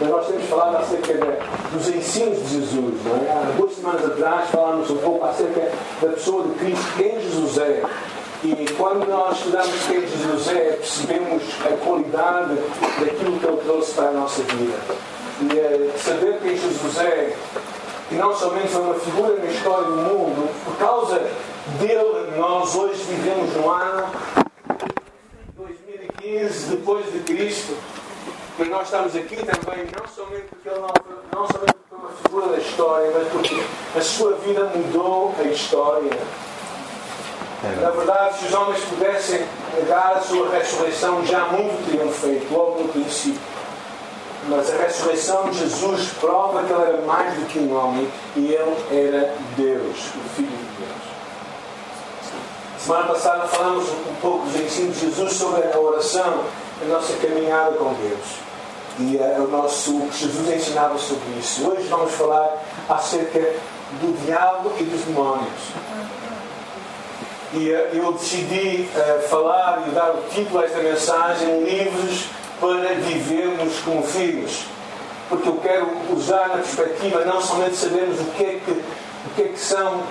mas nós temos falado acerca de, dos ensinos de Jesus. É? Há duas semanas atrás falámos um pouco acerca da pessoa de Cristo, quem Jesus é. E quando nós estudamos quem Jesus é, percebemos a qualidade daquilo que Ele trouxe para a nossa vida. E é, saber quem Jesus é, que não somente foi uma figura na história do mundo, por causa dele, nós hoje vivemos no ano 2015, depois de Cristo. Mas nós estamos aqui também, não somente porque ele não, não somente porque foi uma figura da história, mas porque a sua vida mudou a história. É Na verdade, se os homens pudessem negar a sua ressurreição, já muito teriam feito, logo no princípio. Mas a ressurreição de Jesus prova que ele era mais do que um homem e ele era Deus, o Filho de Deus. Semana passada falamos um pouco dos ensinos de Jesus sobre a oração, a nossa caminhada com Deus. E uh, o nosso Jesus ensinava sobre isso. Hoje vamos falar acerca do diabo e dos demónios. E uh, eu decidi uh, falar e dar o título a esta mensagem Livros para Vivermos como Filhos. Porque eu quero usar na perspectiva não somente sabermos o que é que, o que, é que são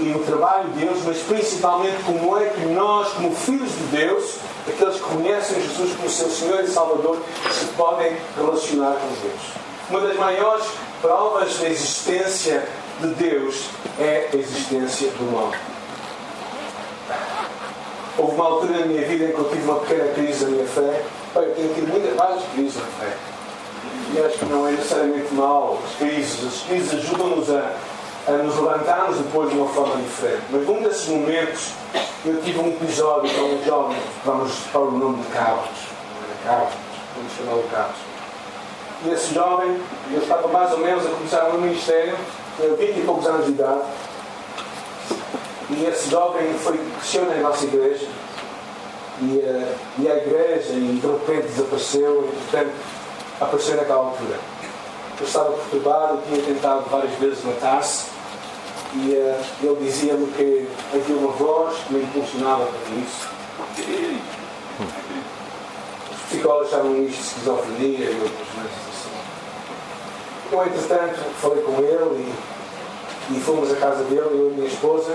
e o trabalho de Deus, mas principalmente como é que nós, como filhos de Deus, aqueles que conhecem Jesus como seu Senhor e Salvador, se podem relacionar com Deus. Uma das maiores provas da existência de Deus é a existência do mal. Houve uma altura na minha vida em que eu tive uma pequena crise da minha fé. Eu tenho tido muitas, várias crises na fé. E acho que não é necessariamente mal as crises. As crises ajudam-nos a a nos levantarmos depois de uma forma diferente. Mas num desses momentos eu tive um episódio com um jovem, vamos para o nome de Carlos. Carlos, vamos chamá-lo Carlos. E esse jovem, ele estava mais ou menos a começar um ministério, tinha 20 e poucos anos de idade. E esse jovem foi, cresceu na nossa igreja. E, uh, e a igreja, e de repente desapareceu, e portanto apareceu naquela altura. Eu estava perturbado, tinha tentado várias vezes matar-se e uh, ele dizia-me que havia uma voz que me impulsionava para isso. Os psicólogos chamam isto de esquizofrenia e outras coisas assim. Então, entretanto, falei com ele e, e fomos à casa dele, eu e a minha esposa.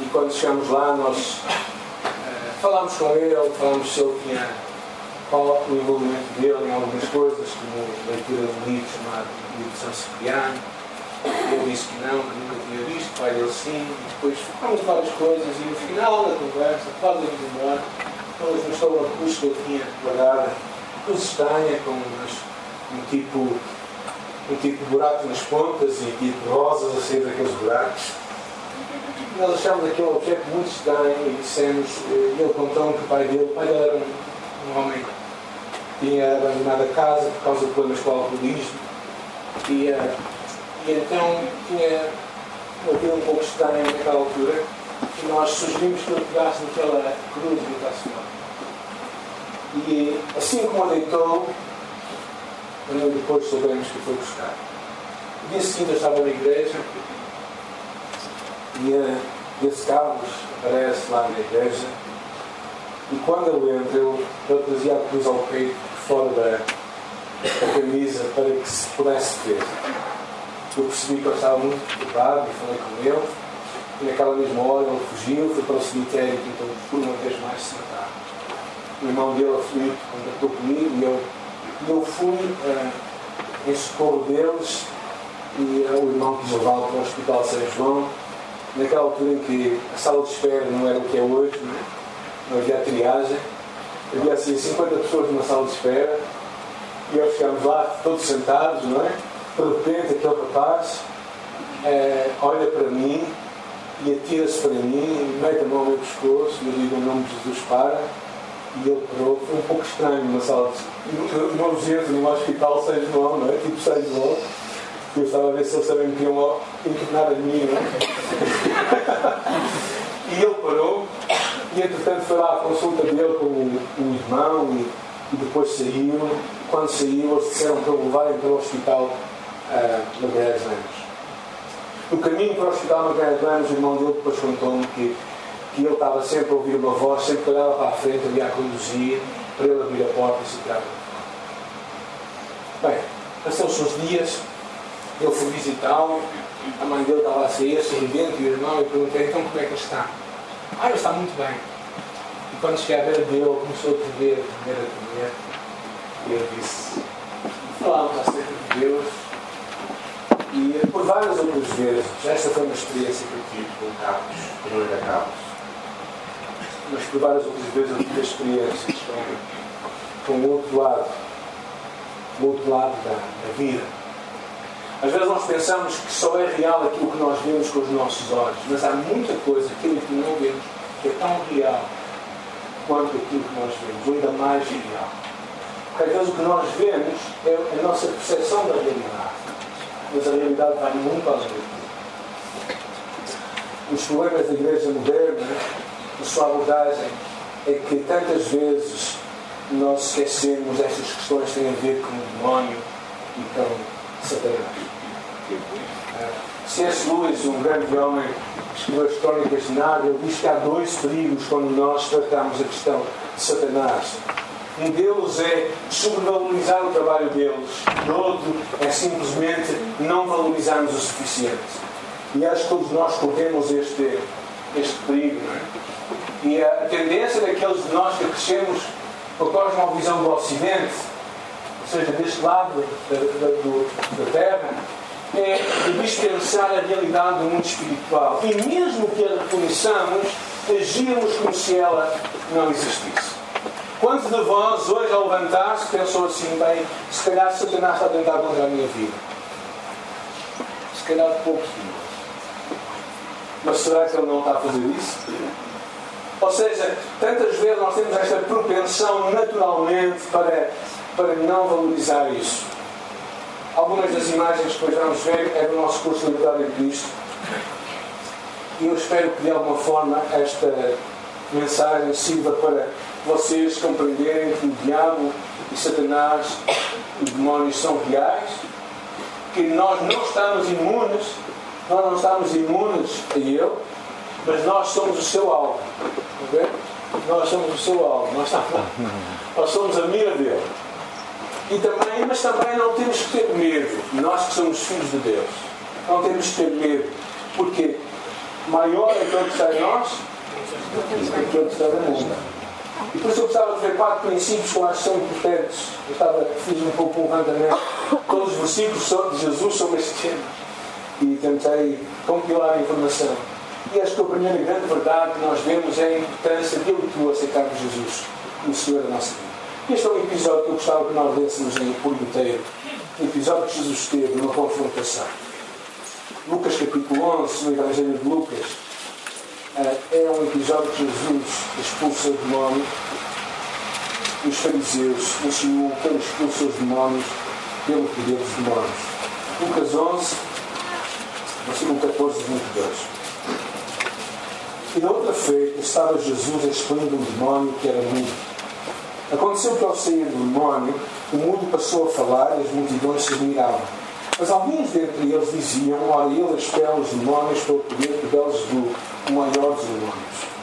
E quando chegamos lá, nós uh, falámos com ele, falámos se ele tinha qual o envolvimento dele em algumas coisas, como leitura de um livro chamado Livro ele disse que não, que nunca tinha visto, pai dele sim, depois ficámos várias coisas e no final da conversa, quase a embora, ele mostrou uma cruz que eu tinha guardada, cruz estranha, com um tipo um tipo de buraco nas pontas e tipo rosas a sair daqueles buracos. Nós achámos aquele objeto muito estranho e dissemos, eh, ele contou que o pai dele, o pai dele era um, um homem que tinha abandonado a casa por causa de problemas com o alcoolismo e uh, e então tinha vida um pouco estranha naquela altura e nós sugerimos que ele pegasse naquela cruz e botasse fora. E assim como deitou, depois soubemos que foi buscar. No dia seguinte eu estava na igreja e uh, esse Carlos aparece lá na igreja e quando ele entra, ele trazia a cruz ao peito fora da, da camisa para que se pudesse ver eu percebi que ele estava muito preocupado e falei com ele. E naquela mesma hora ele fugiu, foi para o cemitério e tentou por uma vez mais se matar. O irmão dele, aflito, contactou comigo e eu, eu fui uh, em socorro deles e o irmão quis levá-lo para o Hospital São João. Naquela altura em que a sala de espera não era o que é hoje, não, é? não havia triagem, havia assim 50 pessoas numa sala de espera e nós ficámos lá todos sentados, não é? Repente aquele rapaz é, olha para mim e atira-se para mim, mete a mão no meu pescoço e eu digo o nome de Jesus para e ele parou. Foi um pouco estranho numa sala de uma urgência num hospital São João, não é? Tipo São João. Eu estava a ver se eles também me queriam internar a mim, não é? e ele parou e entretanto foi lá a consulta dele com o, o irmão e, e depois saiu. Quando saiu, eles disseram para o levarem para o hospital uh, Magalhães Lemos. No caminho para o hospital Magalhães Lemos, o irmão dele depois contou-me que, que ele estava sempre a ouvir uma voz, sempre que olhava para a frente, havia a conduzir, para ele abrir a porta e se tirar Bem, passou-se uns dias, ele foi visitá-lo, a mãe dele estava a sair, sorridente, e o irmão, e perguntei, então como é que ele está? Ah, ele está muito bem. E quando cheguei a ver dele, começou a comer, a comer, a comer, e ele disse, falávamos acerca de Deus, e por várias outras vezes, esta foi uma experiência que eu tive com Carlos, com o Carlos, mas por várias outras vezes eu tive experiências com, com o outro lado, o outro lado da, da vida. Às vezes nós pensamos que só é real aquilo que nós vemos com os nossos olhos, mas há muita coisa, aquilo que não vemos, que é tão real quanto aquilo que nós vemos, ou ainda mais real. Porque às vezes o que nós vemos é a nossa percepção da realidade mas a realidade vai muito além. Os problemas da igreja moderna, a sua abordagem, é que tantas vezes nós esquecemos estas questões que têm a ver com o demónio e com Satanás. C.S. Lewis, um grande homem, escreveu as crónicas de Nárnia, diz que há dois perigos quando nós tratamos a questão de Satanás. Um deles é sobrevalorizar o trabalho deles, e outro é simplesmente não valorizarmos o suficiente. E acho que todos nós corremos este, este perigo. É? E a tendência daqueles de nós que crescemos com a cosmovisão do Ocidente, ou seja, deste lado da, da, do, da Terra, é de dispensar a realidade do mundo espiritual. E mesmo que a reconheçamos, agirmos como se ela não existisse. Quantos de vós, hoje, ao levantar-se, pensou assim, bem, se calhar Satanás está a tentar contra a minha vida? Se calhar poucos de nós. Mas será que ele não está a fazer isso? Ou seja, tantas vezes nós temos esta propensão naturalmente para, para não valorizar isso. Algumas das imagens que depois vamos ver é do nosso curso de Liberdade em Cristo. E eu espero que de alguma forma esta mensagem sirva para vocês compreenderem que o diabo e Satanás, os demónios são reais, que nós não estamos imunes, nós não estamos imunes a ele, mas nós somos o seu alvo. Okay? Nós somos o seu alvo, nós, estamos, nós somos a mira dele. E também, mas também não temos que ter medo, nós que somos filhos de Deus. Não temos que ter medo, porque maior é aquele que está em nós do que aquele que está no mundo. Por isso eu gostava de ver quatro princípios que eu acho que são importantes. Eu estava, fiz um pouco um levantamento. Todos os versículos de Jesus sobre este tema. E tentei compilar a informação. E acho que a primeira grande verdade que nós vemos é a importância de eu e tu aceitarmos Jesus como Senhor da nossa vida. Este é um episódio que eu gostava que nós lêssemos por inteiro. Um episódio que Jesus teve numa confrontação. Lucas capítulo 11, no Evangelho de Lucas, é um episódio que Jesus expulsa demónios. Os fariseus ele expulsa os demónios pelo poder dos demónios. Lucas 11, versículo 14 e 22. E na outra feita estava Jesus expondo um demónio que era mudo. Aconteceu que ao sair do demónio, o mudo passou a falar e as multidões se admiravam. Mas alguns dentre eles diziam: Ora, ele expela os demónios pelo poder deles do o maior dos demónios.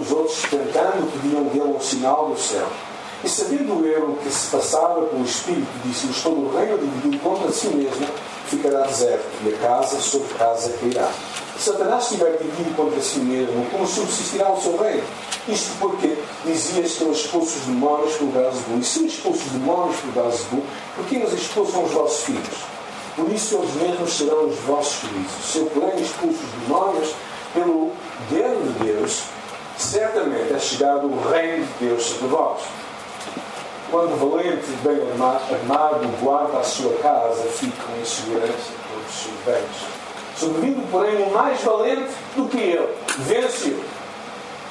Os outros, tentando, pediam dele um sinal do céu. E sabendo ele o que se passava pelo Espírito, disse-lhes: Todo o reino dividido contra si mesmo ficará deserto, e a casa sobre casa cairá. Se Satanás estiver dividido contra si mesmo, como subsistirá o seu reino? Isto porque dizias que eu expulso os demónios por Beelzebul. E se eu expulso os demónios por Beelzebul, por que eles expulsam os vossos filhos? Por isso eles mesmos serão os vossos juízos. Se eu, porém, expulso os demónios, pelo dedo de Deus, certamente é chegado o reino de Deus sobre vós. Quando valente e bem armado guarda a sua casa, ficam em segurança todos os seus bens. Sobrevindo, porém, o mais valente do que ele, vence-o.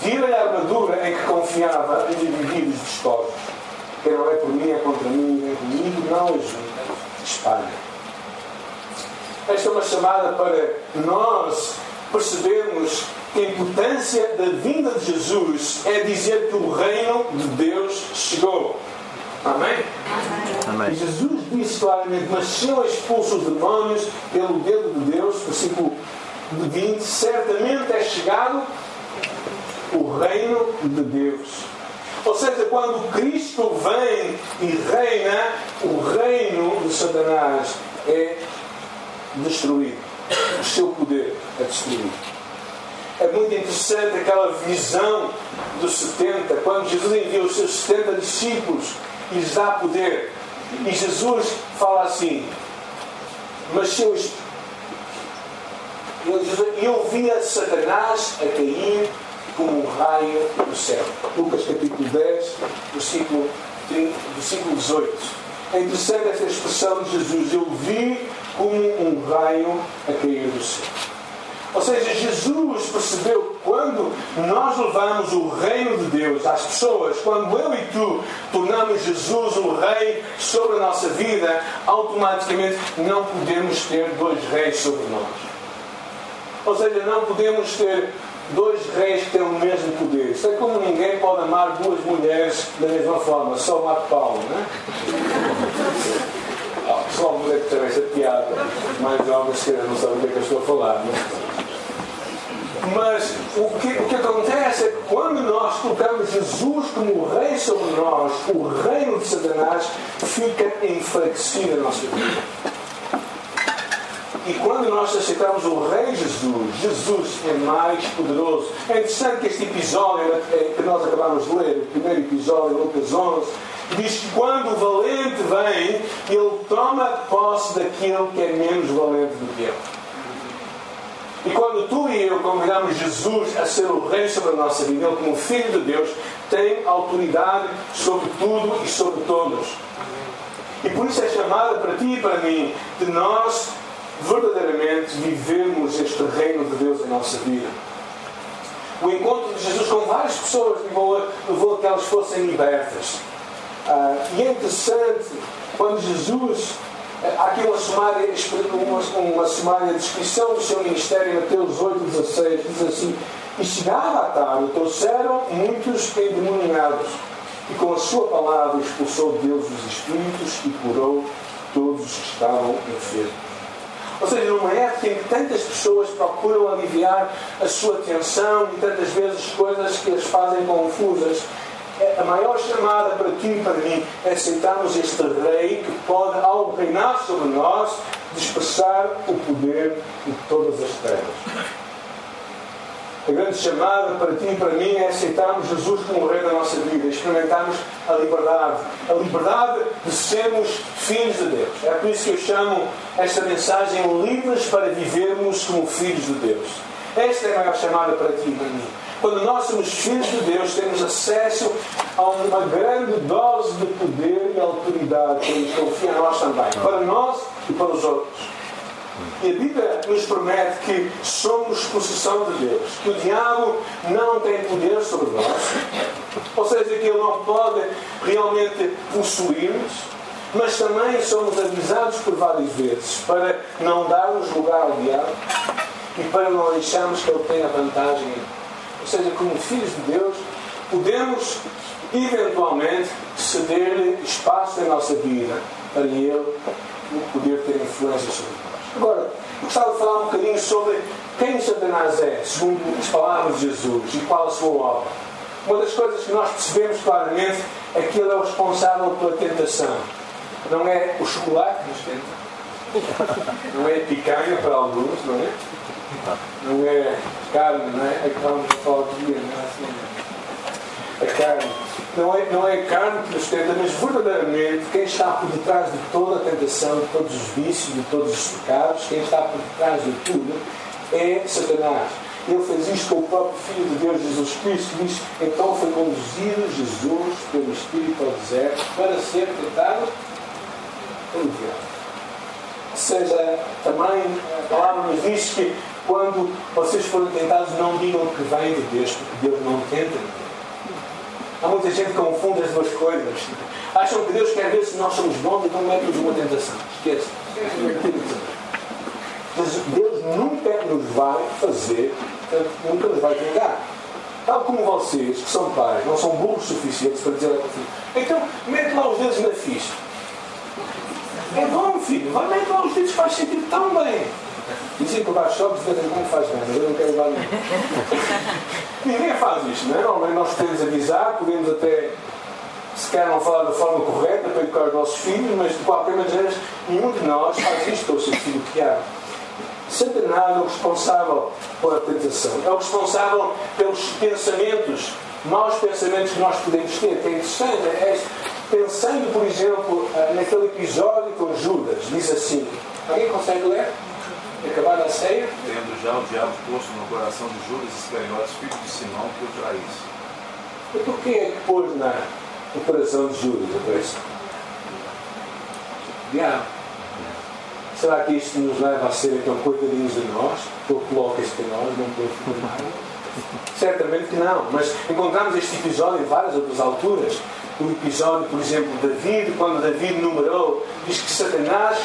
Tira-lhe a armadura em que confiava divididos dos corpos. Quem não é por mim, é contra mim, vem comigo, não ajuda, espalha. Esta é uma chamada para nós percebemos que a importância da vinda de Jesus é dizer que o reino de Deus chegou. Amém? Amém. E Jesus disse claramente: Mas se eu expulso os demónios pelo dedo de Deus, versículo 20, certamente é chegado o reino de Deus. Ou seja, quando Cristo vem e reina, o reino do Satanás é destruído. O seu poder é destruído. É muito interessante aquela visão dos 70, quando Jesus envia os seus 70 discípulos e lhes dá poder. E Jesus fala assim: Mas se eu. Eu via Satanás a cair como um raio do céu. Lucas capítulo 10, versículo, 30, versículo 18. É interessante esta expressão de Jesus. Eu vi como um raio a cair do céu. Ou seja, Jesus percebeu quando nós levamos o reino de Deus às pessoas, quando eu e tu tornamos Jesus o rei sobre a nossa vida, automaticamente não podemos ter dois reis sobre nós. Ou seja, não podemos ter dois reis que têm o mesmo poder. É como ninguém pode amar duas mulheres da mesma forma, só Marco Paulo, não é? Ah, só a mulher que tem essa piada, mais jovens que não sabem o que é que eu estou a falar. Não é? Mas o que, o que acontece é que quando nós colocamos Jesus como rei sobre nós, o reino de Satanás fica enfraquecido na nossa vida. E quando nós aceitamos o Rei Jesus, Jesus é mais poderoso. É interessante que este episódio é, que nós acabamos de ler, o primeiro episódio, Lucas 11, diz que quando o valente vem, ele toma posse daquilo que é menos valente do que ele. E quando tu e eu convidamos Jesus a ser o Rei sobre a nossa vida, Ele, como Filho de Deus, tem autoridade sobre tudo e sobre todos. E por isso é chamada para ti e para mim de nós verdadeiramente vivermos este reino de Deus em nossa vida. O encontro de Jesus com várias pessoas levou, levou a que elas fossem libertas. Uh, e é interessante quando Jesus Há aqui uma sumária, uma, uma sumária descrição do seu ministério em Mateus 8, 16, diz assim, e chegava a tarde, trouxeram muitos endemoniados, e com a sua palavra expulsou Deus os espíritos e curou todos os que estavam enfermos. Ou seja, numa época em que tantas pessoas procuram aliviar a sua tensão e tantas vezes coisas que as fazem confusas, é, a maior chamada para ti e para mim é aceitarmos este rei que pode, ao reinar sobre nós, dispersar o poder de todas as trevas. A grande chamada para ti e para mim é aceitarmos Jesus como Rei da nossa vida, experimentarmos a liberdade, a liberdade de sermos filhos de Deus. É por isso que eu chamo esta mensagem livres para vivermos como filhos de Deus. Esta é a maior chamada para ti e para mim. Quando nós somos filhos de Deus, temos acesso a uma grande dose de poder e autoridade que nos confia a nós também, para nós e para os outros. E a Bíblia nos promete que somos possessão de Deus, que o diabo não tem poder sobre nós, ou seja, que ele não pode realmente possuir-nos, mas também somos avisados por várias vezes para não darmos lugar ao diabo e para não deixarmos que ele tenha vantagem ou seja, como filhos de Deus, podemos eventualmente ceder-lhe espaço em nossa vida para ele poder ter influência sobre nós. Agora, gostava de falar um bocadinho sobre quem Satanás é, segundo as palavras de Jesus e qual a sua obra. Uma das coisas que nós percebemos claramente é que ele é o responsável pela tentação. Não é o chocolate que nos tenta, não é a picanha para alguns, não é? Não é carne, não é a carne de dia, não é assim. A carne. Não é, não é carne que nos tenta, mas verdadeiramente quem está por detrás de toda a tentação, de todos os vícios, de todos os pecados, quem está por detrás de tudo é Satanás. Ele fez isto com o próprio Filho de Deus, Jesus Cristo, diz: então foi conduzido Jesus pelo Espírito ao deserto para ser tentado pelo diabo. Seja, também a palavra nos diz que quando vocês forem tentados, não digam que vem de Deus, porque Deus não tenta. Há muita gente que confunde as duas coisas. Acham que Deus quer ver se nós somos bons, então mete-nos uma tentação. Esquece. Mas Deus nunca nos vai fazer, nunca nos vai tentar. Tal como vocês, que são pais, não são burros suficientes para dizer ao filho: então mete lá os dedos na ficha. É bom, filho, vai meter lá os dedos, faz sentido tão bem. Dizem que levar choques de vez em quando faz mas eu não quero levar nenhum. Ninguém faz isto, não é? Normalmente nós podemos avisar, podemos até se calhar não falar da forma correta para educar os nossos filhos, mas de qualquer maneira, nenhum de nós faz isto ao seu filho ama. Satanás é o responsável pela tentação, é o responsável pelos pensamentos, maus pensamentos que nós podemos ter. É interessante, é, pensando, por exemplo, eh, naquele episódio com Judas, diz assim: alguém consegue ler? Acabar a ceia? Tendo já o diabo posto no coração de Judas Iscariotes, filho de Simão, que o traísse. E por que é que pôs na, no coração de Judas a traição? Diabo. Será que isto nos leva a ser então coitadinhos de nós? Ou coloca isto em nós, não pode nada? Certamente que não, mas encontramos este episódio em várias outras alturas. O episódio, por exemplo, de David, quando David numerou, diz que Satanás,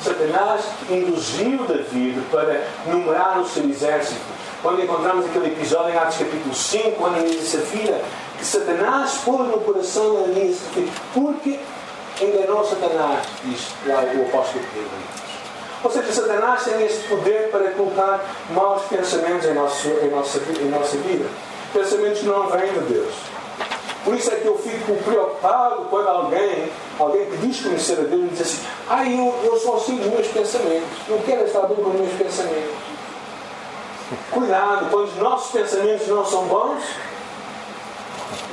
Satanás induziu David para numerar o seu exército. Quando encontramos aquele episódio em Atos capítulo 5, quando Ananias e Safira, que Satanás pôs no coração de Ananias porque enganou Satanás, diz lá o apóstolo Pedro. Ou seja, Satanás tem este poder para colocar maus pensamentos em, nosso, em, nossa, em nossa vida. Pensamentos que não vêm de Deus. Por isso é que eu fico preocupado quando alguém, alguém que diz conhecer a Deus, diz assim: Ah, eu, eu só sigo os meus pensamentos. Eu quero estar bem com os meus pensamentos. Cuidado, quando os nossos pensamentos não são bons,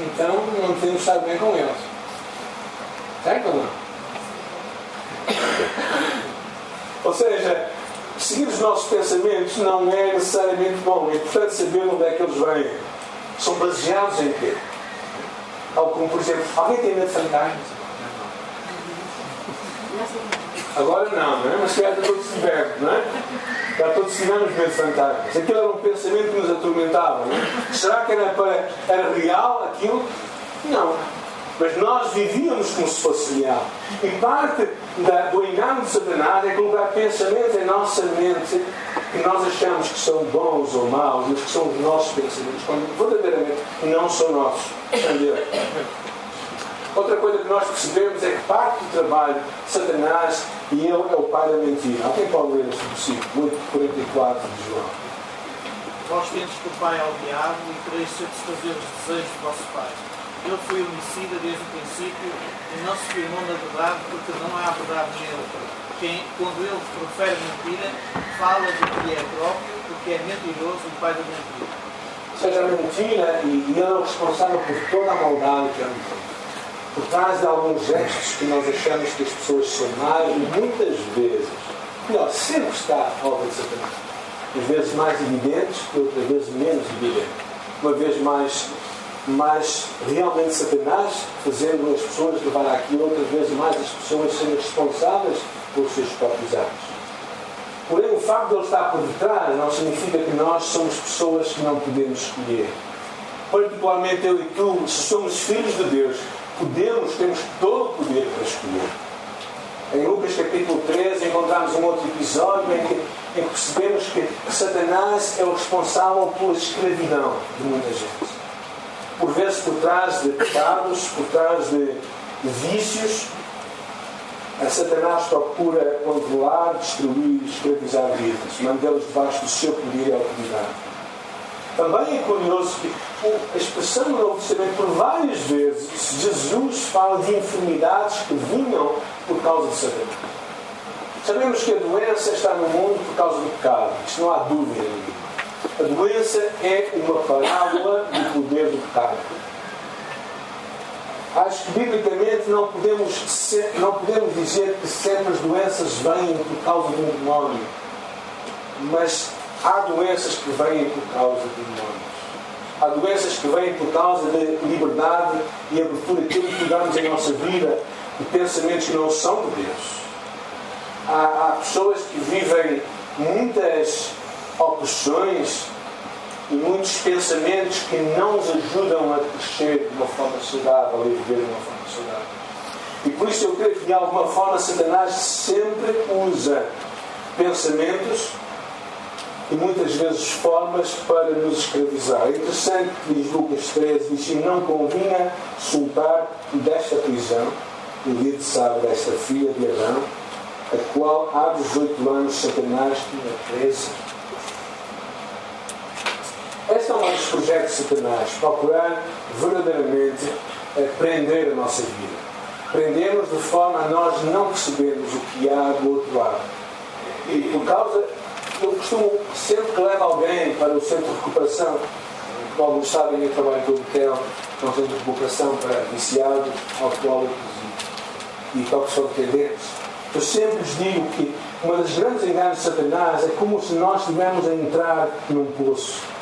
então não temos estar bem com eles. Certo ou não? Ou seja, seguir os nossos pensamentos não é necessariamente bom. É importante saber onde é que eles vêm. São baseados em quê? Ou como, por exemplo, alguém tem medo de fantasmas? Agora não, não é? Mas se calhar está todos libertos, não é? Já todos tivemos medo de fantasmas. Aquilo era um pensamento que nos atormentava, não é? Será que era, para, era real aquilo? Não. Mas nós vivíamos como se fosse real. E parte da, do engano de Satanás é colocar pensamentos em nossa mente que nós achamos que são bons ou maus, mas que são os nossos pensamentos, quando verdadeiramente não são nossos. Entendeu? Outra coisa que nós percebemos é que parte do trabalho de Satanás e ele é o pai da mentira. Alguém pode ler este versículo 844 de João. Vós tendes por pai ao diabo e quereis satisfazer os desejos do vosso pai ele foi homicida desde o princípio e não se firmou na verdade porque não há verdade nele. Quem, quando ele profere mentira, fala do que é próprio, porque é mentiroso e pai da mentira. Seja, a mentira, e ele é o responsável por toda a maldade que anda por trás de alguns gestos que nós achamos que as pessoas são más, e muitas vezes, melhor, sempre está a obra de Satanás. Às vezes mais evidentes, outras vezes menos evidentes. Uma vez mais mas realmente Satanás fazendo as pessoas levar aquilo, outras vezes mais as pessoas serem responsáveis pelos seus próprios atos. Porém, o facto de ele estar por detrás não significa que nós somos pessoas que não podemos escolher. Particularmente eu e tu, se somos filhos de Deus, podemos, temos todo o poder para escolher. Em Lucas capítulo 13 encontramos um outro episódio em que, em que percebemos que Satanás é o responsável pela escravidão de muita gente por vezes por trás de pecados, por trás de, de vícios, a Satanás procura controlar, destruir escravizar vidas, mantê-los debaixo do seu poder e autoridade. Também é curioso que a expressão no Novo Testamento, por várias vezes, Jesus fala de enfermidades que vinham por causa de Satanás. Sabemos que a doença está no mundo por causa do pecado, isto não há dúvida nenhuma. A doença é uma parábola do poder do pecado. Acho que biblicamente não podemos, ser, não podemos dizer que sempre as doenças vêm por causa de um demónio. Mas há doenças que vêm por causa de demónios. Há doenças que vêm por causa de liberdade e abertura que damos em nossa vida de pensamentos que não são de Deus. Há, há pessoas que vivem muitas opressões e muitos pensamentos que não os ajudam a crescer de uma forma saudável e viver de uma forma saudável. E por isso eu creio que de alguma forma Satanás sempre usa pensamentos e muitas vezes formas para nos escravizar. É interessante que diz Lucas 13, diz que não convinha soltar desta prisão o dia de sábado desta filha de Adão, a qual há 18 anos Satanás tinha presa este é um dos projetos de Satanás, procurar verdadeiramente a prender a nossa vida. Prendemos de forma a nós não percebermos o que há do outro lado. E por causa, eu costumo, sempre que levo alguém para o centro de recuperação, como sabem, eu trabalho com o que é um centro de recuperação para viciados, alcoólicos e, e toxicodependentes. Eu sempre lhes digo que uma das grandes enganos de Satanás é como se nós estivéssemos a entrar num poço.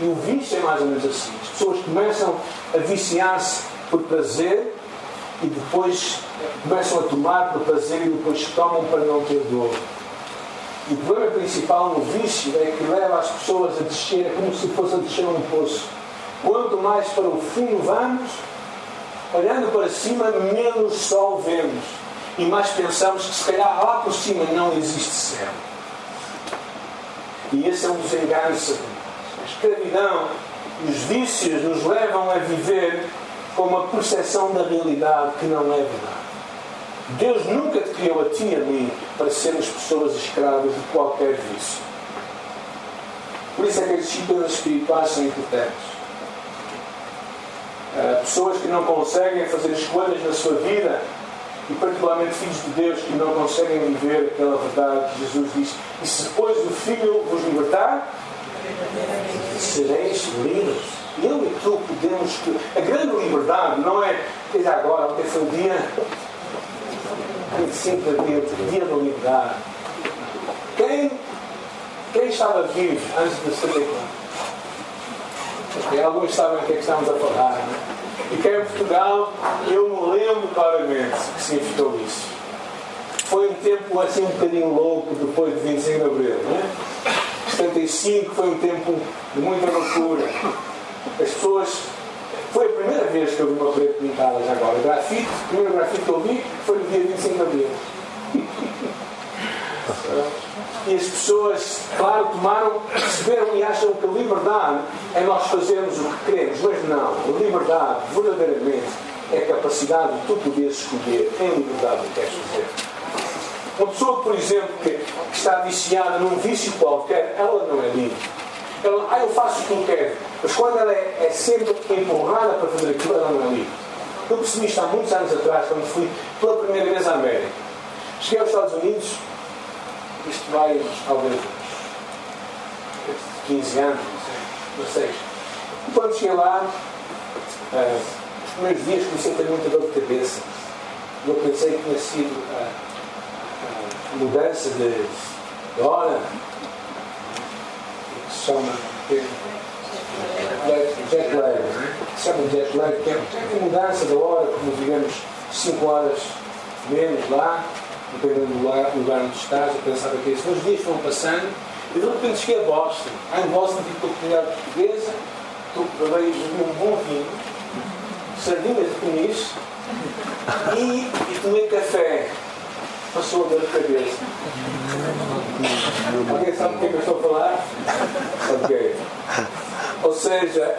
E o vício é mais ou menos assim. As pessoas começam a viciar-se por prazer e depois começam a tomar por prazer e depois tomam para não ter dor. E o problema principal no vício é que leva as pessoas a descer, é como se fosse a descer um poço. Quanto mais para o fundo vamos, olhando para cima, menos sol vemos. E mais pensamos que se calhar lá por cima não existe céu. E esse é um dos enganos A escravidão os vícios nos levam a viver com uma percepção da realidade que não é verdade. Deus nunca te criou a ti e a mim para sermos pessoas escravas de qualquer vício. Por isso é que as disciplinas espirituais são importantes. Uh, pessoas que não conseguem fazer escolhas na sua vida, e particularmente filhos de Deus que não conseguem viver aquela verdade que Jesus disse: E se depois o Filho vos libertar, sereis livres. Eu e tu podemos. A grande liberdade não é. Veja agora, ontem foi o dia 25 de abril, dia da liberdade. Quem, quem estava vivo antes de 74? Okay, alguns sabem o que é que estamos a falar. Né? E cá em Portugal, eu me lembro claramente que significou isso. Foi um tempo assim um bocadinho louco depois de 25 de abril. Né? 75 foi um tempo de muita loucura. As pessoas foi a primeira vez que eu vi uma parede pintada já agora. Grafite, o primeiro grafite que eu vi foi no dia 25 de abril. e as pessoas, claro, tomaram, perceberam e acham que a liberdade é nós fazermos o que queremos, mas não. A liberdade, verdadeiramente, é a capacidade de tu poderes escolher em liberdade o que queres fazer. Uma pessoa, por exemplo, que está viciada num vício qualquer, ela não é livre. Ela, ah, eu faço o que eu quero. Mas quando ela é, é sempre empurrada para fazer aquilo, ela não é livre. Eu percebi isto há muitos anos atrás, quando fui pela primeira vez à América. Cheguei aos Estados Unidos, isto vai talvez uns 15 anos, não sei. E quando cheguei lá, uh, os primeiros dias comecei a ter muita dor de cabeça. Eu pensei que tinha sido a, a mudança de, hora, que chama jet lag, chama jet lag, que é mudança da hora, como digamos 5 horas menos lá, dependendo do lugar, onde estás, eu pensava que isso. Os dias foram passando e de repente cheguei a Boston. Aí em Boston tive com a comunidade portuguesa, provei um bom vinho, sardinhas de comis e, e tomei café. Passou dor de cabeça. Alguém sabe o que, é que eu estou a falar? Ok. Ou seja,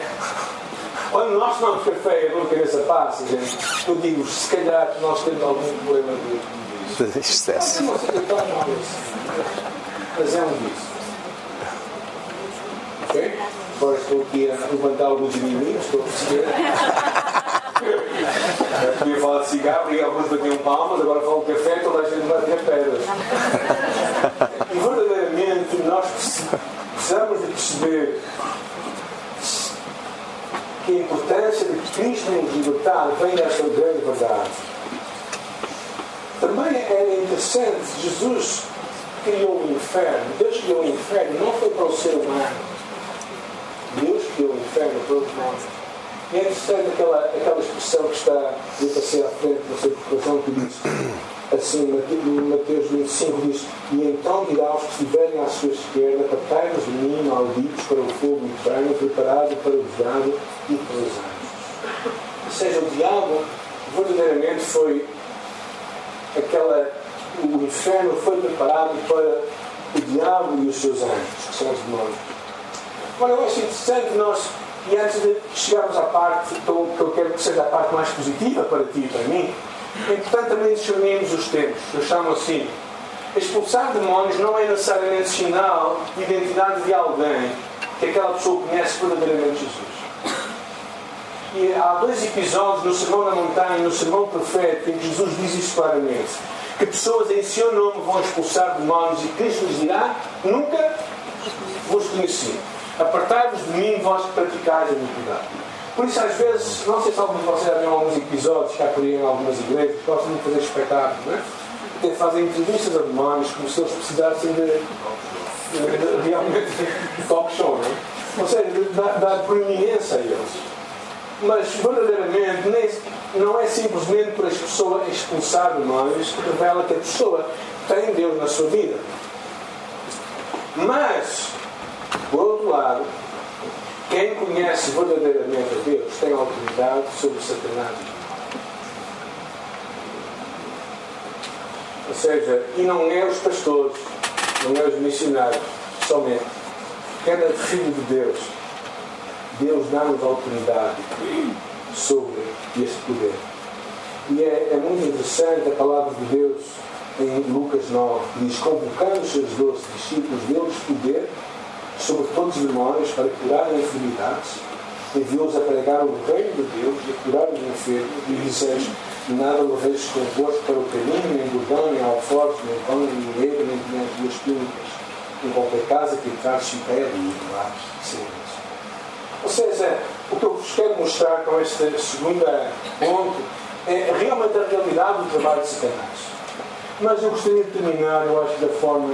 quando nós tomamos café e a dor de cabeça passa, gente, eu digo, se calhar nós temos algum problema de excesso. Mas é um vício. Ok? Agora estou aqui a levantar alguns inimigos, estou a perceber. Eu podia falar de cigarro e alguns batiam palmas, agora falo de café e toda a gente bate pedras. E verdadeiramente nós precisamos de perceber que a importância de Cristo nos libertar vem desta grande verdade. Também é interessante, Jesus criou o inferno. Deus criou o inferno não foi para o ser humano. Deus criou o inferno para todos nós. É interessante aquela, aquela expressão que está, eu passei à frente da sua expressão que diz assim, Mateus 25 diz, e então dirá aos que estiverem à sua esquerda, patai-nos de mim, malditos, para o fogo eterno, preparado para o diabo e para os anjos. Ou seja, o diabo verdadeiramente foi aquela. O inferno foi preparado para o diabo e os seus anjos, que são os demônios. Agora, eu acho interessante nós, e antes de chegarmos à parte que eu quero que seja a parte mais positiva para ti e para mim, é importante também discernirmos os tempos. Eu chamo assim. Expulsar demónios não é necessariamente sinal de identidade de alguém que aquela pessoa conhece verdadeiramente Jesus. E há dois episódios no Sermão da Montanha e no Sermão Profético em que Jesus diz isso claramente. Que pessoas em seu nome vão expulsar demónios e Cristo lhes dirá: Nunca vos conheci. Apartai-vos de mim, vós que praticais a iniquidade. Por isso, às vezes, não sei se alguns de vocês já viram alguns episódios que há por aí em algumas igrejas, que gostam de fazer espetáculos, não é? Até fazem entrevistas a demónios como se eles precisassem de, de, realmente de talk show, não é? Ou seja, dar, dar proeminência a eles. Mas, verdadeiramente, nem, não é simplesmente por a pessoa expulsar demónios que revela que a pessoa tem Deus na sua vida. Mas, por outro lado, quem conhece verdadeiramente a Deus tem autoridade sobre Satanás. Ou seja, e não é os pastores, não é os missionários, somente. Cada filho de Deus, Deus dá-nos autoridade sobre este poder. E é, é, muito interessante a palavra de Deus em Lucas 9, que diz: Convocando os seus doze discípulos, deu-lhes poder sobre todos os demónios para curarem enfermidades, enviou-os a pregar o reino de Deus e a curar os enfermos, e dizes nada leveis convosco para o caminho, nem bordão, nem alforjes, nem pão, nem dinheiro, nem dinheiro duas túnicas, em qualquer casa que entrar se impede e lá Ou seja, o que eu vos quero mostrar com esta segunda ponto é realmente a realidade do trabalho de Satanás. Mas eu gostaria de terminar, eu acho, da forma,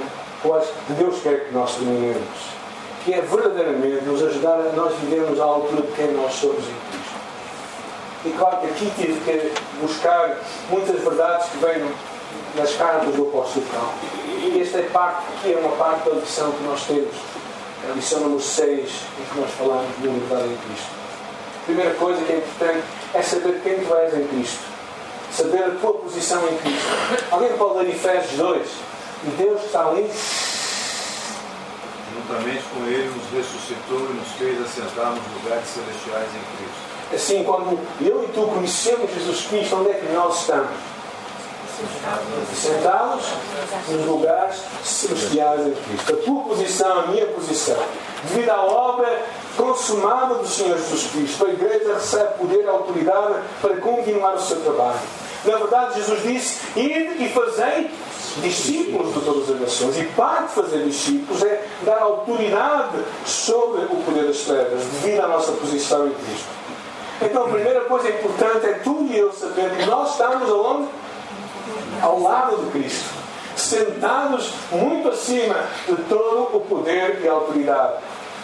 que Deus quer que nós terminemos que é verdadeiramente nos ajudar a nós vivermos à altura de quem nós somos em Cristo. E claro que aqui tive que buscar muitas verdades que vêm nas cartas do apóstolo Paulo. E esta é parte que é uma parte da lição que nós temos. A lição número 6, em que nós falamos de unidade em Cristo. A primeira coisa que é importante é saber quem tu és em Cristo. Saber a tua posição em Cristo. Alguém pode ler Efésios 2? E Deus está ali juntamente com Ele nos ressuscitou e nos fez assentar nos lugares celestiais em Cristo. Assim, quando eu e tu conhecemos Jesus Cristo, onde é que nós estamos? Sentados nos lugares celestiais em Cristo. A tua posição, a minha posição, devido à obra consumada do Senhor Jesus Cristo, a igreja recebe poder e autoridade para continuar o seu trabalho. Na verdade, Jesus disse: Ide e fazei discípulos de todas as nações. E parte de fazer discípulos é dar autoridade sobre o poder das trevas, devido à nossa posição em Cristo. Então, a primeira coisa importante é tu e eu saber que nós estamos aonde? Ao lado de Cristo. Sentados muito acima de todo o poder e autoridade.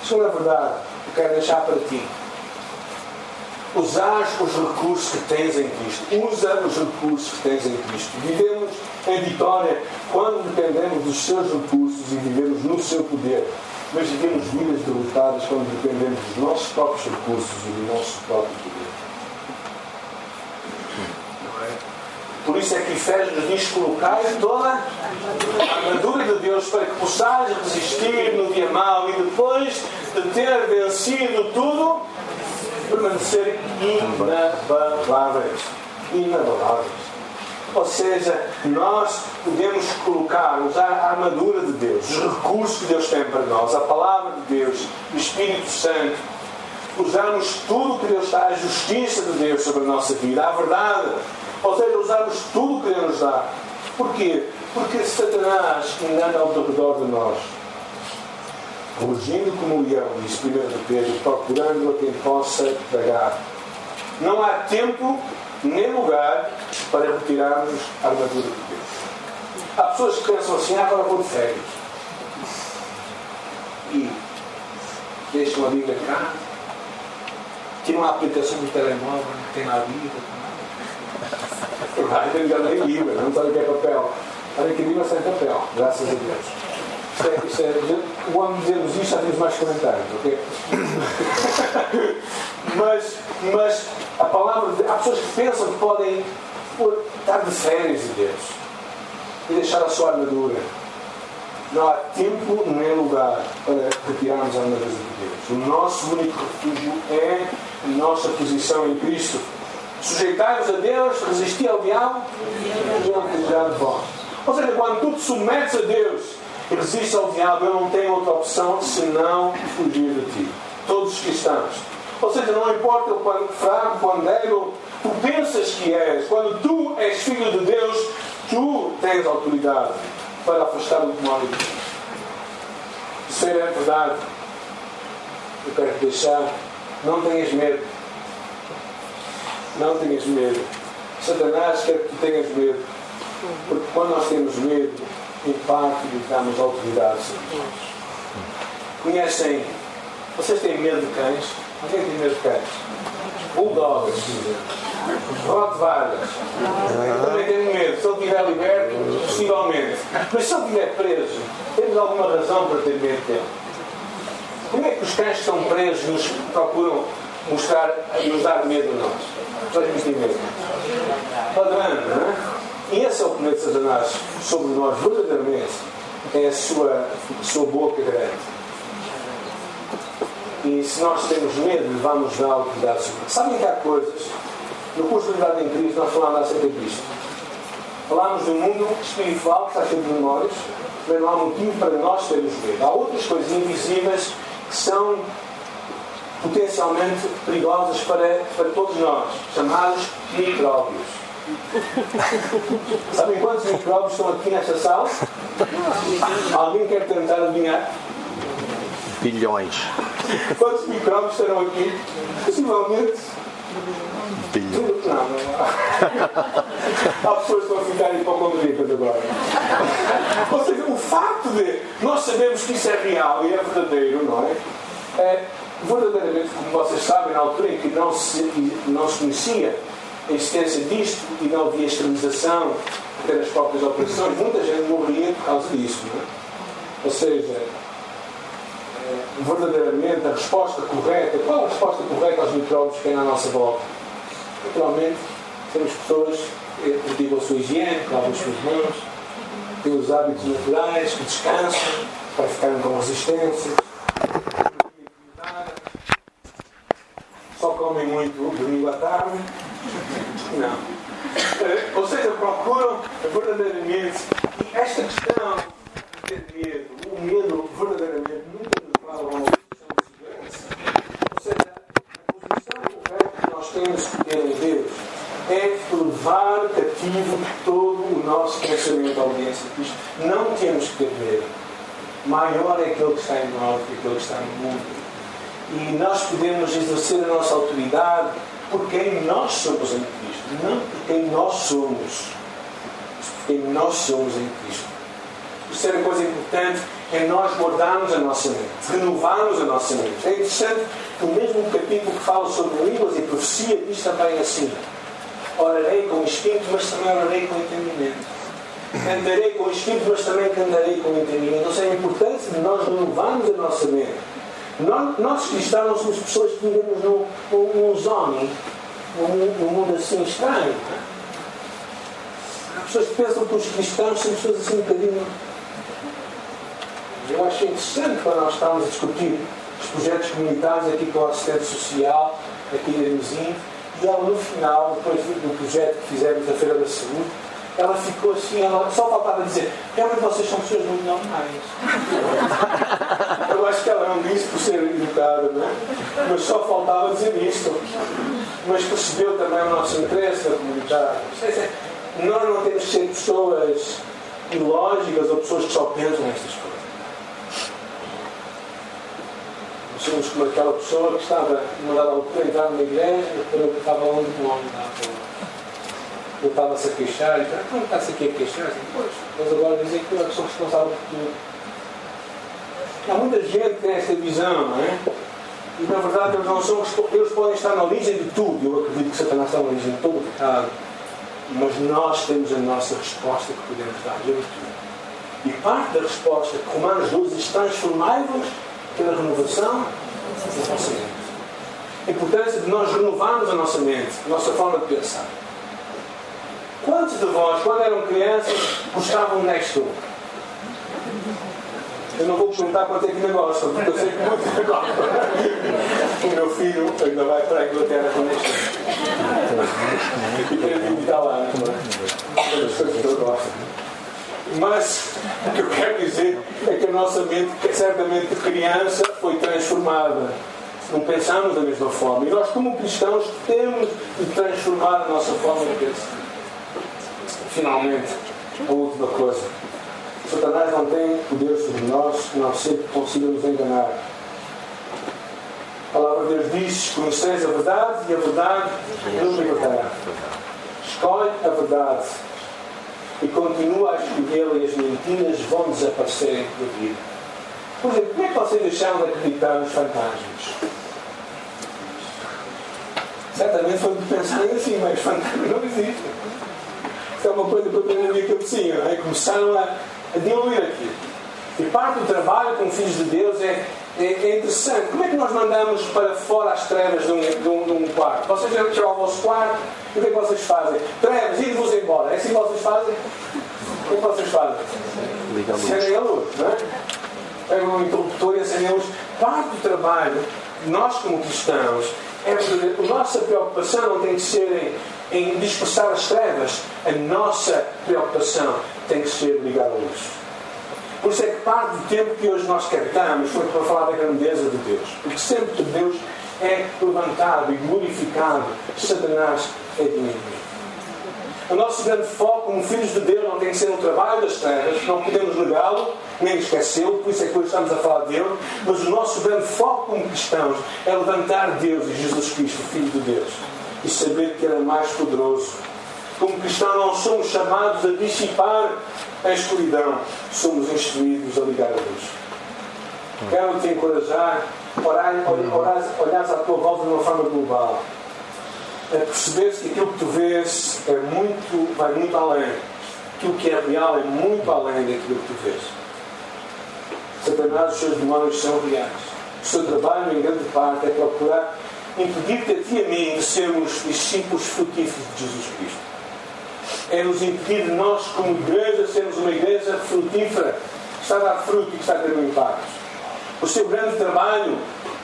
Segunda verdade, eu quero deixar para ti usar os recursos que tens em Cristo. Usa os recursos que tens em Cristo. Vivemos em vitória quando dependemos dos seus recursos e vivemos no seu poder. Mas vivemos vidas derrotadas quando dependemos dos nossos próprios recursos e do nosso próprio poder. Por isso é que Efésios diz: colocai toda a armadura de Deus para que possais resistir no dia mau e depois de ter vencido tudo, permanecerem inabaláveis. Inabaláveis. Ou seja, nós podemos colocar, usar a armadura de Deus, os recursos que Deus tem para nós, a palavra de Deus, o Espírito Santo, usarmos tudo que Deus dá, a justiça de Deus sobre a nossa vida, a verdade. Ou seja, usarmos tudo que Deus nos dá. Porquê? Porque Satanás engana ao redor de nós rugindo como um leão, diz 1 de Pedro, procurando a quem possa tragar. Não há tempo nem lugar para retirarmos a armadura de Deus. Há pessoas que pensam assim, ah, agora vou de férias. E deixam a Bíblia cá, tiram a aplicação do telemóvel, tem lá a Bíblia. Vai, já nem livro, não sabe o que é papel. Olha que Bíblia sem papel, graças a Deus. Isto é, é, quando dizemos isto já temos mais comentários, ok? mas, mas a palavra de, há pessoas que pensam que podem estar de férias de Deus e deixar a sua armadura. Não há tempo nem lugar para retirarmos a armadura de Deus. O nosso único refúgio é a nossa posição em Cristo. Sujeitai-vos a Deus, resisti ao diabo e dirá de vós. Ou seja, quando tu te submetes a Deus resiste ao diabo, eu não tenho outra opção senão fugir de ti. Todos os cristãos. Ou seja, não importa o quão fraco, quão débil tu pensas que és, quando tu és filho de Deus, tu tens autoridade para afastar o demónio. Isso é verdade. Eu quero te deixar. Não tenhas medo. Não tenhas medo. Satanás quer que tu tenhas medo. Porque quando nós temos medo, em parte lhe damos autoridade sobre nós. Conhecem? Vocês têm medo de cães? Alguém tem medo de cães? Bulldogs, Rottweilers. Também tenho medo. Se ele estiver liberto, possivelmente. Mas se ele estiver preso, temos alguma razão para ter medo dele. Como é que os cães que estão presos nos procuram mostrar, nos dar medo a nós? Nós temos medo. Ladrando, não é? E esse é poder de Satanás sobre nós, verdadeiramente. É a sua, sua boca grande. E se nós temos medo, vamos dar autoridade sobre Sabem que há coisas, no curso de Verdade em Cristo, nós falamos acerca disto. Falamos do mundo espiritual que está cheio de memórias, mas não há motivo para nós termos medo. Há outras coisas invisíveis que são potencialmente perigosas para, para todos nós, chamados micróbios. Sabem quantos micróbios estão aqui nesta sala? Alguém quer tentar adivinhar? Bilhões. Quantos micróbios estarão aqui? Possivelmente. Bilhões. Não, não há. Há pessoas que vão ficar hipocondríacas agora. Ou seja, o facto de nós sabermos que isso é real e é verdadeiro, não é? é verdadeiramente, como vocês sabem, na altura em que não se, não se conhecia a existência disto e não havia extremização pelas próprias operações, muita gente morria por causa disso. É? Ou seja, é, verdadeiramente a resposta correta, qual a resposta correta aos micróbios que têm à nossa volta? Naturalmente, temos pessoas que praticam a sua higiene, que lavam as suas mãos, têm os hábitos naturais, que descansam para ficarem com resistência. Só comem muito domingo à tarde. Não. Ou seja, procuram verdadeiramente. E esta questão de ter medo, o medo verdadeiramente nunca nos leva a uma posição de segurança. Ou seja, a posição correta que nós temos que ter em Deus é levar cativo todo o nosso pensamento à audiência. Não temos que ter medo. Maior é aquele que está em nós do que aquele que está no mundo. E nós podemos exercer a nossa autoridade por quem nós somos em Cristo, não por quem nós somos, mas por quem nós somos em Cristo. Terceira coisa importante é nós guardarmos a nossa mente, renovarmos a nossa mente. É interessante que o mesmo capítulo que fala sobre línguas e profecia diz também assim: orarei com espírito, mas também orarei com entendimento. Cantarei com espírito, mas também cantarei com entendimento. A importância de nós renovarmos a nossa mente. Nós, nós cristãos somos pessoas que vivemos num, num, num zone, num, num mundo assim estranho. é? Há pessoas que pensam que os cristãos são pessoas assim um bocadinho. Eu acho interessante quando nós estamos a discutir os projetos comunitários aqui com o assistente social, aqui em Hermesim, e ela no final, depois do projeto que fizemos da Feira da Saúde, ela ficou assim, ela só faltava dizer, realmente vocês são pessoas muito normais. Acho que ela não disse por ser educada, não é? Mas só faltava dizer isto. Mas percebeu também o nosso interesse na comunidade. Nós não temos que ser pessoas ilógicas ou pessoas que só pensam nestas coisas. Nós somos como aquela pessoa que estava, numa dada altura, a entrar numa igreja e estava onde um homem rua. Ele estava-se a queixar e disse, não está-se aqui a queixar? Pois, eles agora dizem que eu sou responsável por tudo. Há muita gente que tem esta visão, não é? E na verdade eles não são eles podem estar na origem de tudo. Eu acredito que Satanás está na origem de todo o pecado. Mas nós temos a nossa resposta que podemos dar. Eu e. E parte da resposta que Romanos 12 diz transformai-vos pela renovação da nossa mente. A importância de nós renovarmos a nossa mente, a nossa forma de pensar. Quantos de vós, quando eram crianças, gostavam de Door? Eu não vou perguntar quanto é que ainda gostam, porque eu sei que muito ainda gostam. O meu filho ainda vai para a Inglaterra com Door. E tem vindo estar lá, não é? Coisas que eu gosto. Mas o que eu quero dizer é que a nossa mente, certamente de criança, foi transformada. Não pensamos da mesma forma. E nós, como cristãos, temos de transformar a nossa forma de pensar. Finalmente, a última coisa. Satanás não tem poder sobre nós que não sempre consiga nos enganar. A palavra de Deus diz: Conheceis a verdade e a verdade nos libertará. Escolhe a verdade e continua a escolhê-la e as mentiras vão desaparecer da vida. Por exemplo, como é que vocês deixaram de acreditar nos fantasmas? Certamente foi de pensarem assim, mas fantasmas não existem. Isso é uma coisa para ter na minha cabecinha, é? Começaram a diluir aquilo. E parte do trabalho com filhos de Deus é, é, é, interessante. Como é que nós mandamos para fora as trevas de um, de um, de um quarto? Vocês vão tirar o vosso quarto e o que é que vocês fazem? Trevas, ide-vos embora. É assim que vocês fazem? O que é que vocês fazem? Acendem a luz, não é? Pegam um interruptor e acendem a luz. Parte do trabalho, nós como cristãos, é a nossa preocupação não tem que ser em, em dispersar as trevas. A nossa preocupação tem que ser ligar a luz. Por isso é que parte do tempo que hoje nós cantamos foi para falar da grandeza de Deus. Porque sempre que Deus é levantado e glorificado, Satanás é diminuído. O nosso grande foco como filhos de Deus não tem que ser no trabalho das trevas, não podemos negá-lo, nem esquecê-lo, por isso é que hoje estamos a falar dele, mas o nosso grande foco como cristãos é levantar Deus e Jesus Cristo, Filho de Deus, e saber que é mais poderoso. Como cristãos não somos chamados a dissipar a escuridão, somos instruídos a ligar a luz. Quero te encorajar, orar, orar, olhares à tua volta de uma forma global a perceberes que aquilo que tu vês é muito, vai muito além. Aquilo que é real é muito além daquilo que tu vês. Satanás, os seus demónios são reais. O seu trabalho, em grande parte, é procurar impedir-te a ti e a mim de sermos discípulos frutíferos de Jesus Cristo. É nos impedir de nós, como igreja, sermos uma igreja frutífera, que está a dar fruto e que está a ter um impacto. O seu grande trabalho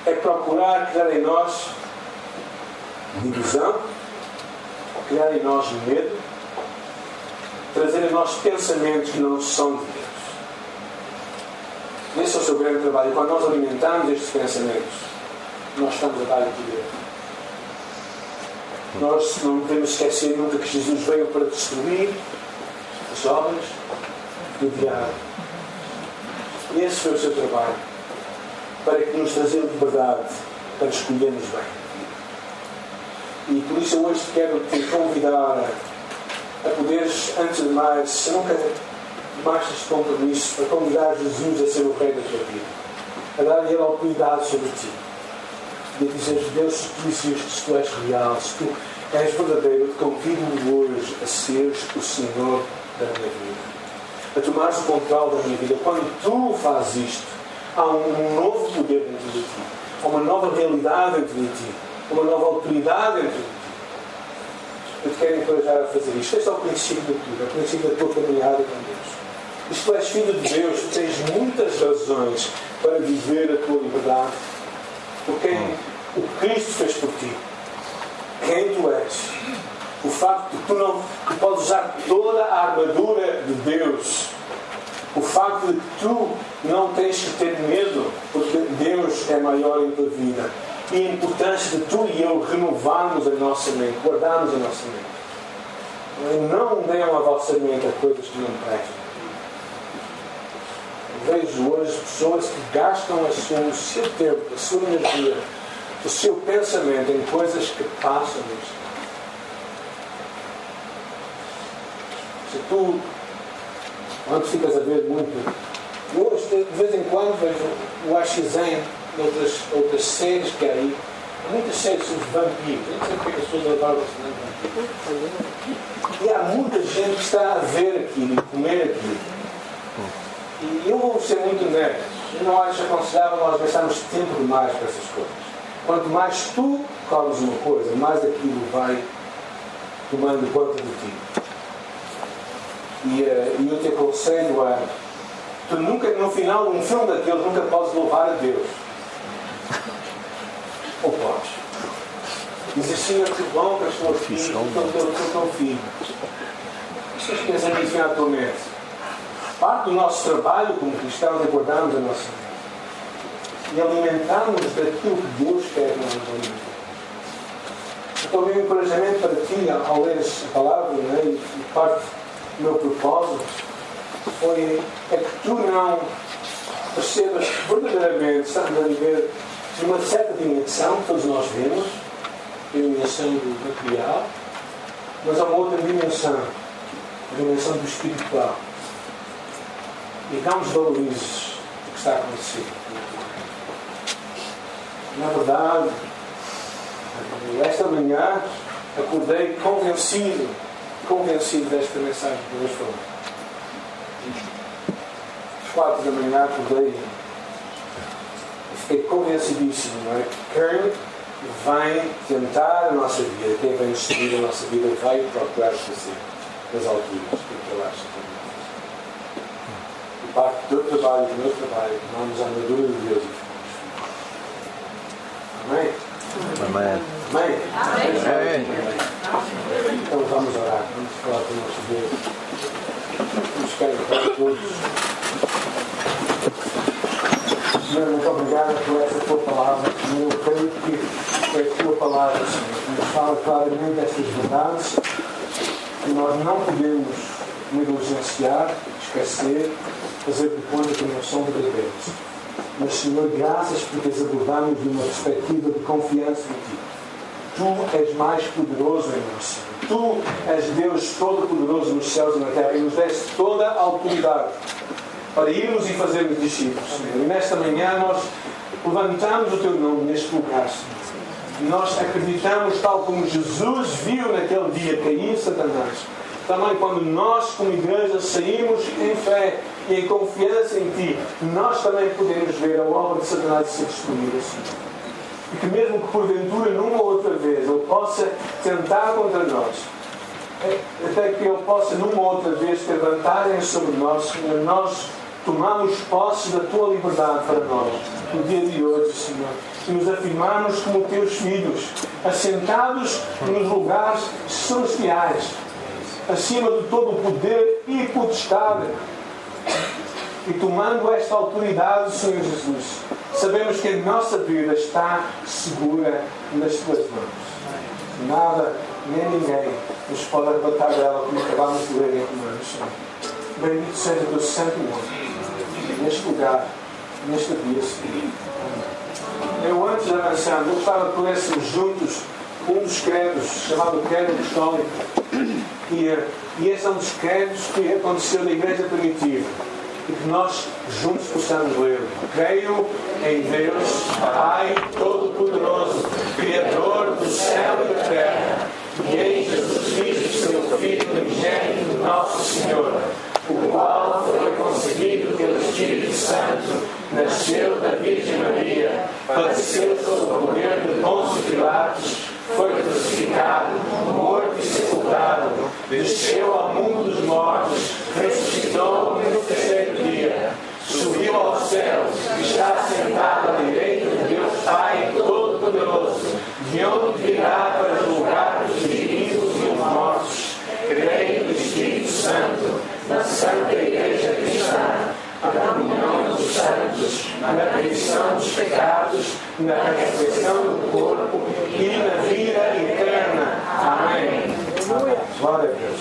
é procurar criar em nós divisão, criar em nós medo, trazer em nós pensamentos que não são de Deus. Esse é o seu grande trabalho. Quando nós alimentamos estes pensamentos, nós estamos a dar-lhe poder. Nós não devemos esquecer nunca que Jesus veio para destruir as obras do diabo. Esse foi o seu trabalho. Para que nos trazer liberdade para escolhermos bem. E por isso eu hoje quero te convidar a poderes, antes de mais, se nunca tomaste este compromisso, a convidar Jesus a ser o Rei da tua vida, a dar-lhe a autoridade sobre ti, e a dizer: Deus, tu existes, tu és real, se tu és verdadeiro, te convido hoje a seres o Senhor da minha vida, a tomares o controle da minha vida. Quando tu fazes isto, há um novo poder dentro de ti, há uma nova realidade dentro de ti uma nova autoridade entre ti. Eu te quero encorajar a fazer isto. Este é o princípio de tudo, é o princípio da tua caminhada com Deus. E se tu és filho de Deus, tu tens muitas razões para viver a tua liberdade. Por quem o Cristo fez por ti. Quem tu és. O facto de tu não tu podes usar toda a armadura de Deus. O facto de que tu não tens que ter medo, porque Deus é maior em tua vida e a importância de tu e eu renovarmos a nossa mente, guardarmos a nossa mente. Não deem a vossa mente a coisas que não prestam. Vejo hoje pessoas que gastam o seu tempo, a sua energia, o seu pensamento em coisas que passam. Se tu, quando ficas a ver muito, eu de vez em quando vejo o AXN outras, outras séries que há aí. Muitas séries sobre vampiros. Não sei porque as pessoas adoram vampiros. E há muita gente que está a ver aquilo e comer aquilo. E eu vou ser muito honesto. Eu não acho aconselhável nós gastarmos tempo demais para essas coisas. Quanto mais tu comes uma coisa, mais aquilo vai tomando conta de ti. E uh, eu te aconselho a. Tu nunca, no final de um filme daqueles, nunca podes louvar a Deus. Ou podes. Assim, que bom que estou aqui, que estou teu filho. As pessoas pensam nisso na tua mente. Parte do nosso trabalho como cristãos é guardarmos a nossa mente. e alimentarmos daquilo que Deus quer que nós alimentemos. Então, o meu encorajamento para ti, ao ler a palavra, né, e parte do meu propósito, foi é que tu não percebas que verdadeiramente estamos a viver numa certa dimensão, todos nós vemos, a dimensão do material, mas há uma outra dimensão, a dimensão do espiritual. E não desvalorizes o que está a acontecer. Na verdade, esta manhã acordei convencido, convencido desta mensagem que Deus falou. Às quatro da manhã acordei e fiquei convencidíssimo não é? que quem vem tentar a nossa vida, quem vem destruir a nossa vida, vai procurar fazer nas alturas, porque ele acha que Parte do teu trabalho e do meu trabalho, tomamos a armadura de Deus e Amém? Amém. Amém? Amém. Então vamos orar, vamos falar com o nosso Deus. Vamos ficar para todos. Senhor, muito obrigado por essa tua palavra. Senhor, eu creio que é a tua palavra, Senhor, que nos fala claramente estas verdades que nós não podemos negligenciar, esquecer, fazer de conta que não são verdadeiras. Mas, Senhor, graças porque as abordamos de uma perspectiva de confiança em Ti. Tu és mais poderoso em nós. Tu és Deus Todo-Poderoso nos céus e na terra e nos deste toda a autoridade para irmos e fazermos discípulos, Senhor. E nesta manhã nós levantamos o Teu nome neste lugar, Senhor. Nós acreditamos, tal como Jesus viu naquele dia cair Satanás, também quando nós, como igreja, saímos em fé e em confiança em Ti, nós também podemos ver a obra de Satanás ser destruída, Senhor. E que mesmo que porventura, numa ou outra vez, ele possa tentar contra nós, até que ele possa, numa ou outra vez, ter vantagens sobre nós, Senhor, nós tomamos posse da Tua liberdade para nós, no dia de hoje, Senhor. E nos afirmarmos como Teus filhos, assentados nos lugares celestiais, acima de todo o poder e potestade. E tomando esta autoridade, Senhor Jesus, sabemos que a nossa vida está segura nas tuas mãos. Nada, nem ninguém nos pode arrebatar dela, como acabamos de ler em Romanos. Senhor. Bendito seja o teu santo nome, neste lugar, neste dia, Senhor. Eu, antes de avançar, eu gostava que lêssemos juntos um dos credos, chamado Credo Apostólico. E, e esse é um dos credos que aconteceu na Igreja Primitiva e que nós juntos possamos ler. Creio em Deus, Pai Todo-Poderoso, Criador do céu e da terra, e em Jesus Cristo, seu Filho unigênito, nosso Senhor, o qual foi concebido pelo Espírito Santo, nasceu da Virgem Maria, padeceu sob o poder de Pôncio Pilatos, foi crucificado, morto e sepultado, desceu ao mundo dos mortos, ressuscitou no terceiro dia, subiu aos céus, está sentado à direita de Deus Pai Todo-Poderoso, de onde virá para julgar os vivos e os mortos. Creio no Espírito Santo, na Santa Igreja Cristã, a comunhão dos santos, na remissão dos pecados, na ressurreição do corpo e na vida eterna. Amém. Glória a Deus.